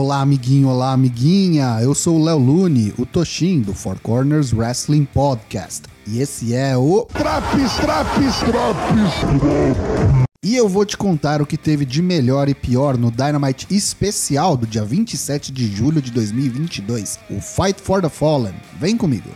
Olá, amiguinho, olá, amiguinha. Eu sou o Léo Lune, o Toshin do Four Corners Wrestling Podcast. E esse é o Traps, traps, traps. E eu vou te contar o que teve de melhor e pior no Dynamite especial do dia 27 de julho de 2022, o Fight for the Fallen. Vem comigo.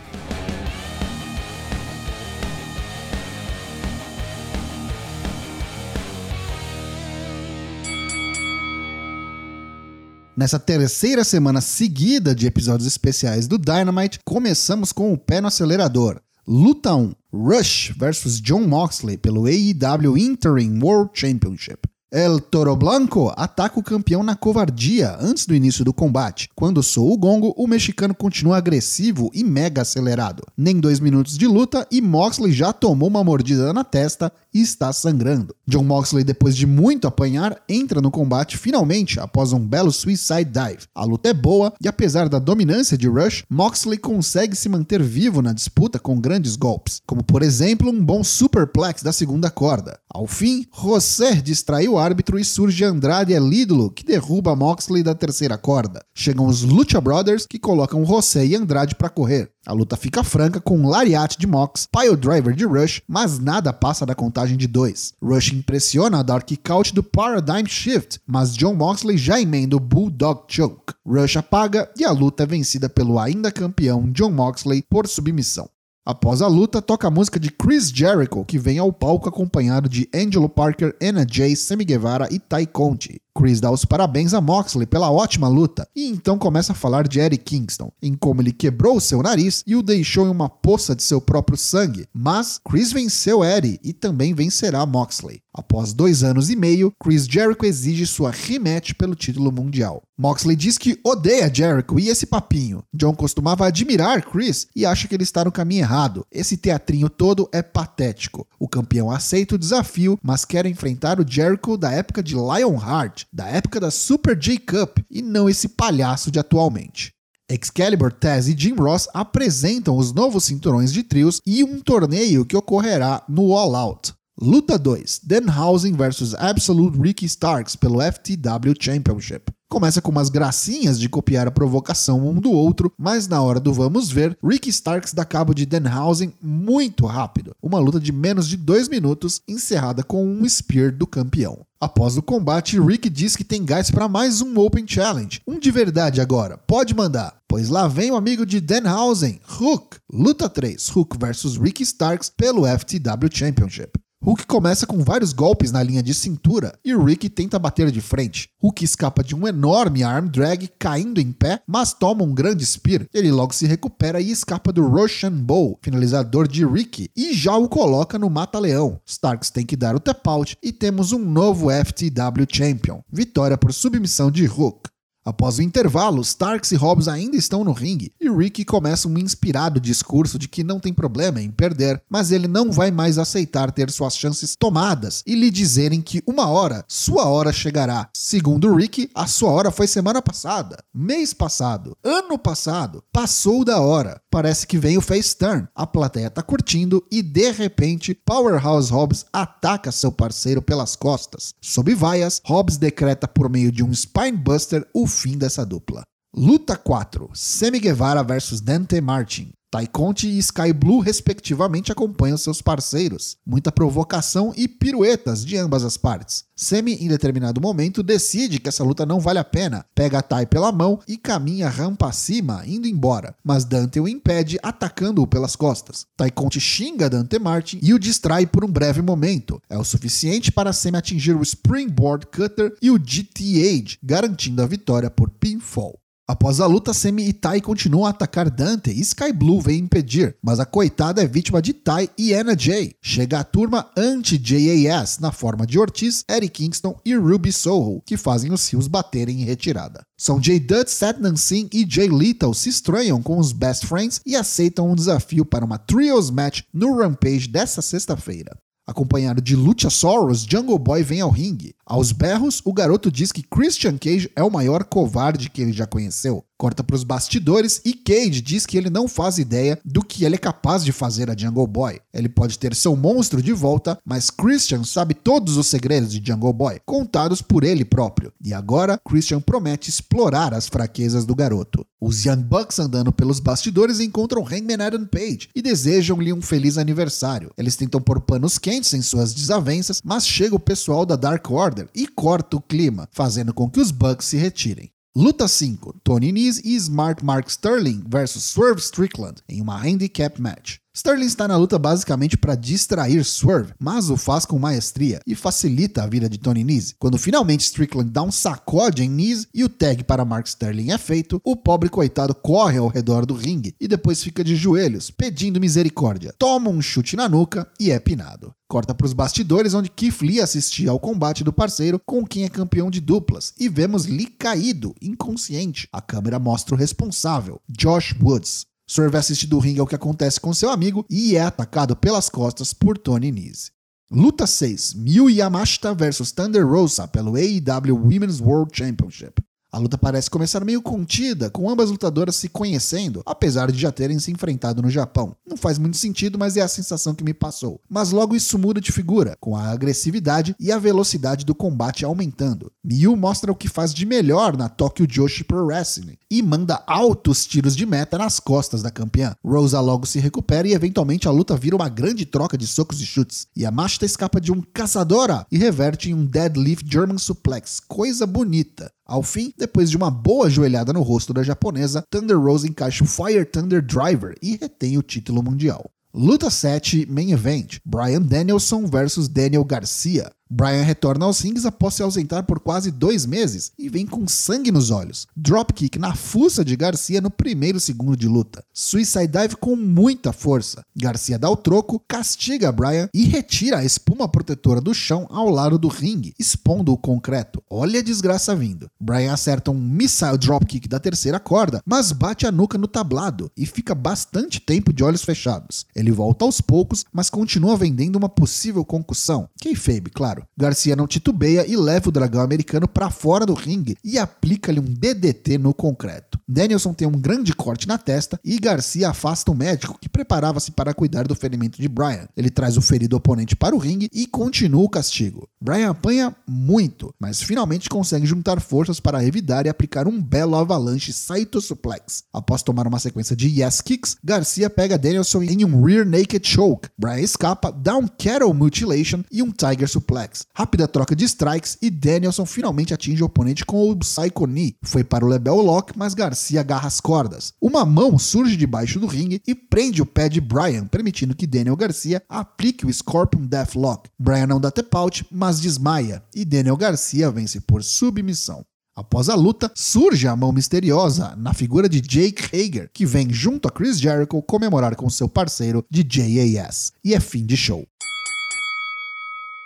Nessa terceira semana seguida de episódios especiais do Dynamite, começamos com o pé no acelerador. Luta 1: Rush vs John Moxley pelo AEW Interim World Championship. El Toro Blanco ataca o campeão na covardia antes do início do combate. Quando soa o gongo, o mexicano continua agressivo e mega acelerado. Nem dois minutos de luta e Moxley já tomou uma mordida na testa e está sangrando. John Moxley, depois de muito apanhar, entra no combate finalmente após um belo suicide dive. A luta é boa e apesar da dominância de Rush, Moxley consegue se manter vivo na disputa com grandes golpes, como por exemplo um bom superplex da segunda corda. Ao fim, José distrai o árbitro e surge Andrade El Ídolo, que derruba Moxley da terceira corda. Chegam os Lucha Brothers, que colocam José e Andrade para correr. A luta fica franca com um lariat de Mox, pile driver de Rush, mas nada passa da contagem de dois. Rush impressiona a Dark Couch do Paradigm Shift, mas John Moxley já emenda o Bulldog Choke. Rush apaga e a luta é vencida pelo ainda campeão John Moxley por submissão. Após a luta, toca a música de Chris Jericho, que vem ao palco acompanhado de Angelo Parker, Anna Jay, Sammy Guevara e Ty Conti. Chris dá os parabéns a Moxley pela ótima luta e então começa a falar de Eddie Kingston, em como ele quebrou seu nariz e o deixou em uma poça de seu próprio sangue. Mas Chris venceu Eddie e também vencerá Moxley. Após dois anos e meio, Chris Jericho exige sua rematch pelo título mundial. Moxley diz que odeia Jericho e esse papinho. John costumava admirar Chris e acha que ele está no caminho errado. Esse teatrinho todo é patético. O campeão aceita o desafio, mas quer enfrentar o Jericho da época de Lionheart, da época da Super J Cup e não esse palhaço de atualmente. Excalibur, Taz e Jim Ross apresentam os novos cinturões de trios e um torneio que ocorrerá no All Out. Luta 2: Denhausen vs Absolute Ricky Starks pelo FTW Championship. Começa com umas gracinhas de copiar a provocação um do outro, mas na hora do vamos ver, Ricky Starks dá cabo de Denhausen muito rápido. Uma luta de menos de dois minutos, encerrada com um spear do campeão. Após o combate, Rick diz que tem gás para mais um Open Challenge. Um de verdade agora, pode mandar. Pois lá vem o amigo de Denhausen, Hook. Luta 3, Hook vs Ricky Starks pelo FTW Championship. Hulk começa com vários golpes na linha de cintura e Rick tenta bater de frente. Hulk escapa de um enorme arm drag caindo em pé, mas toma um grande spear. Ele logo se recupera e escapa do Russian Bow, finalizador de Rick, e já o coloca no mata-leão. Starks tem que dar o tap out e temos um novo FTW Champion. Vitória por submissão de Hulk. Após o intervalo, Starks e Hobbs ainda estão no ringue e Ricky começa um inspirado discurso de que não tem problema em perder, mas ele não vai mais aceitar ter suas chances tomadas e lhe dizerem que uma hora, sua hora chegará. Segundo Ricky, a sua hora foi semana passada, mês passado, ano passado, passou da hora. Parece que vem o face turn. A plateia tá curtindo e de repente Powerhouse Hobbs ataca seu parceiro pelas costas. Sob vaias, Hobbs decreta por meio de um spinebuster o fim dessa dupla. Luta 4: Sammy Guevara vs Dante Martin. Tai Conti e Sky Blue, respectivamente, acompanham seus parceiros. Muita provocação e piruetas de ambas as partes. Semi, em determinado momento, decide que essa luta não vale a pena, pega Tai pela mão e caminha rampa acima, indo embora. Mas Dante o impede, atacando-o pelas costas. Tai Conti xinga Dante Martin e o distrai por um breve momento. É o suficiente para Semi atingir o Springboard Cutter e o GTH, garantindo a vitória por pinfall. Após a luta, Semi e Tai continuam a atacar Dante e Sky Blue vem impedir, mas a coitada é vítima de Tai e Anna Jay. Chega a turma anti-JAS na forma de Ortiz, Eric Kingston e Ruby Soho, que fazem os rios baterem em retirada. São Jay Dutt, Satnam Singh e Jay Lethal se estranham com os Best Friends e aceitam um desafio para uma Trios Match no Rampage dessa sexta-feira. Acompanhado de Luchasaurus, Jungle Boy vem ao ringue. Aos berros, o garoto diz que Christian Cage é o maior covarde que ele já conheceu. Corta para os bastidores e Cage diz que ele não faz ideia do que ele é capaz de fazer a Jungle Boy. Ele pode ter seu monstro de volta, mas Christian sabe todos os segredos de Jungle Boy, contados por ele próprio. E agora Christian promete explorar as fraquezas do garoto. Os Young Bucks andando pelos bastidores encontram Hangman Adam Page e desejam-lhe um feliz aniversário. Eles tentam pôr panos quentes em suas desavenças, mas chega o pessoal da Dark Order e corta o clima, fazendo com que os Bucks se retirem. Luta 5: Tony Nese e Smart Mark Sterling versus Swerve Strickland em uma handicap match. Sterling está na luta basicamente para distrair Swerve, mas o faz com maestria e facilita a vida de Tony Nese. Quando finalmente Strickland dá um sacode em Nese e o tag para Mark Sterling é feito, o pobre coitado corre ao redor do ringue e depois fica de joelhos, pedindo misericórdia. Toma um chute na nuca e é pinado. Corta para os bastidores, onde Keith Lee assistia ao combate do parceiro com quem é campeão de duplas, e vemos Lee caído, inconsciente. A câmera mostra o responsável, Josh Woods. Swerve assiste do ringue ao que acontece com seu amigo e é atacado pelas costas por Tony Nese. Luta 6: Miyu Yamashita vs Thunder Rosa pelo AEW Women's World Championship. A luta parece começar meio contida, com ambas lutadoras se conhecendo, apesar de já terem se enfrentado no Japão. Não faz muito sentido, mas é a sensação que me passou. Mas logo isso muda de figura, com a agressividade e a velocidade do combate aumentando. Miyu mostra o que faz de melhor na Tokyo Joshi Pro Wrestling e manda altos tiros de meta nas costas da campeã. Rosa logo se recupera e eventualmente a luta vira uma grande troca de socos e chutes. E a Mashita escapa de um caçadora e reverte em um deadlift German suplex, coisa bonita. Ao fim, depois de uma boa joelhada no rosto da japonesa, Thunder Rose encaixa o Fire Thunder Driver e retém o título mundial. Luta 7, Main Event: Brian Danielson versus Daniel Garcia. Brian retorna aos rings após se ausentar por quase dois meses e vem com sangue nos olhos. Dropkick na fuça de Garcia no primeiro segundo de luta. Suicide Dive com muita força. Garcia dá o troco, castiga Brian e retira a espuma protetora do chão ao lado do ringue, expondo o concreto. Olha a desgraça vindo. Brian acerta um missile dropkick da terceira corda, mas bate a nuca no tablado e fica bastante tempo de olhos fechados. Ele volta aos poucos, mas continua vendendo uma possível concussão. Kayfabe, claro. Garcia não titubeia e leva o dragão americano para fora do ringue e aplica-lhe um DDT no concreto. Danielson tem um grande corte na testa e Garcia afasta o médico que preparava-se para cuidar do ferimento de Brian. Ele traz o ferido oponente para o ringue e continua o castigo. Brian apanha muito, mas finalmente consegue juntar forças para revidar e aplicar um belo avalanche Saito Suplex. Após tomar uma sequência de yes kicks, Garcia pega Danielson em um rear naked choke. Brian escapa, dá um kettle mutilation e um tiger suplex. Rápida troca de strikes e Danielson finalmente atinge o oponente com o Psycho Knee. Foi para o Lebel Lock, mas Garcia agarra as cordas. Uma mão surge debaixo do ringue e prende o pé de Brian, permitindo que Daniel Garcia aplique o Scorpion Deathlock. Brian não dá tap out, mas desmaia, e Daniel Garcia vence por submissão. Após a luta, surge a mão misteriosa na figura de Jake Hager, que vem junto a Chris Jericho comemorar com seu parceiro de JAS. E é fim de show.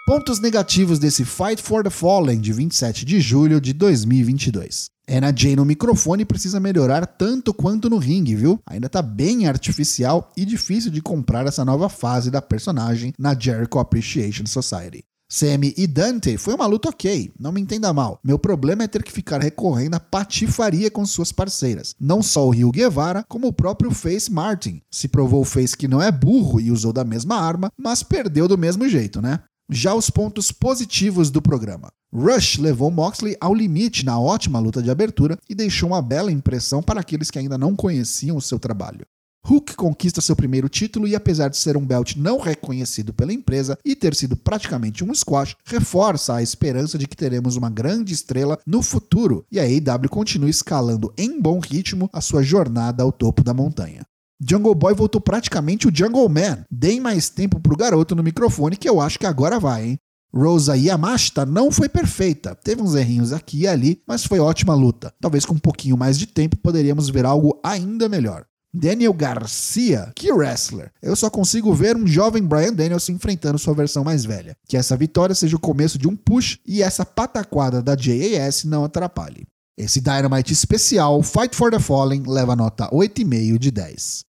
Pontos negativos desse Fight for the Fallen de 27 de julho de 2022. Anna Jay no microfone precisa melhorar tanto quanto no ringue, viu? Ainda tá bem artificial e difícil de comprar essa nova fase da personagem na Jericho Appreciation Society. Sammy e Dante foi uma luta ok, não me entenda mal. Meu problema é ter que ficar recorrendo à patifaria com suas parceiras. Não só o Rio Guevara, como o próprio Face Martin. Se provou o Face que não é burro e usou da mesma arma, mas perdeu do mesmo jeito, né? Já os pontos positivos do programa. Rush levou Moxley ao limite na ótima luta de abertura e deixou uma bela impressão para aqueles que ainda não conheciam o seu trabalho. Hook conquista seu primeiro título e, apesar de ser um belt não reconhecido pela empresa e ter sido praticamente um squash, reforça a esperança de que teremos uma grande estrela no futuro e a AEW continua escalando em bom ritmo a sua jornada ao topo da montanha. Jungle Boy voltou praticamente o Jungle Man. Deem mais tempo pro garoto no microfone que eu acho que agora vai, hein? Rosa Yamashita não foi perfeita, teve uns errinhos aqui e ali, mas foi ótima luta. Talvez com um pouquinho mais de tempo poderíamos ver algo ainda melhor. Daniel Garcia, que wrestler! Eu só consigo ver um jovem Brian Danielson enfrentando sua versão mais velha. Que essa vitória seja o começo de um push e essa pataquada da JAS não atrapalhe. Esse Dynamite especial, Fight for the Fallen, leva nota 8,5 de 10.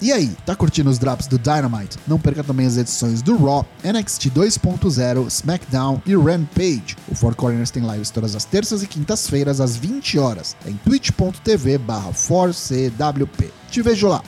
E aí, tá curtindo os drops do Dynamite? Não perca também as edições do Raw, NXT 2.0, SmackDown e Rampage. O Four Corners tem lives todas as terças e quintas-feiras às 20 horas, em twitch.tv barra 4CWP. Te vejo lá!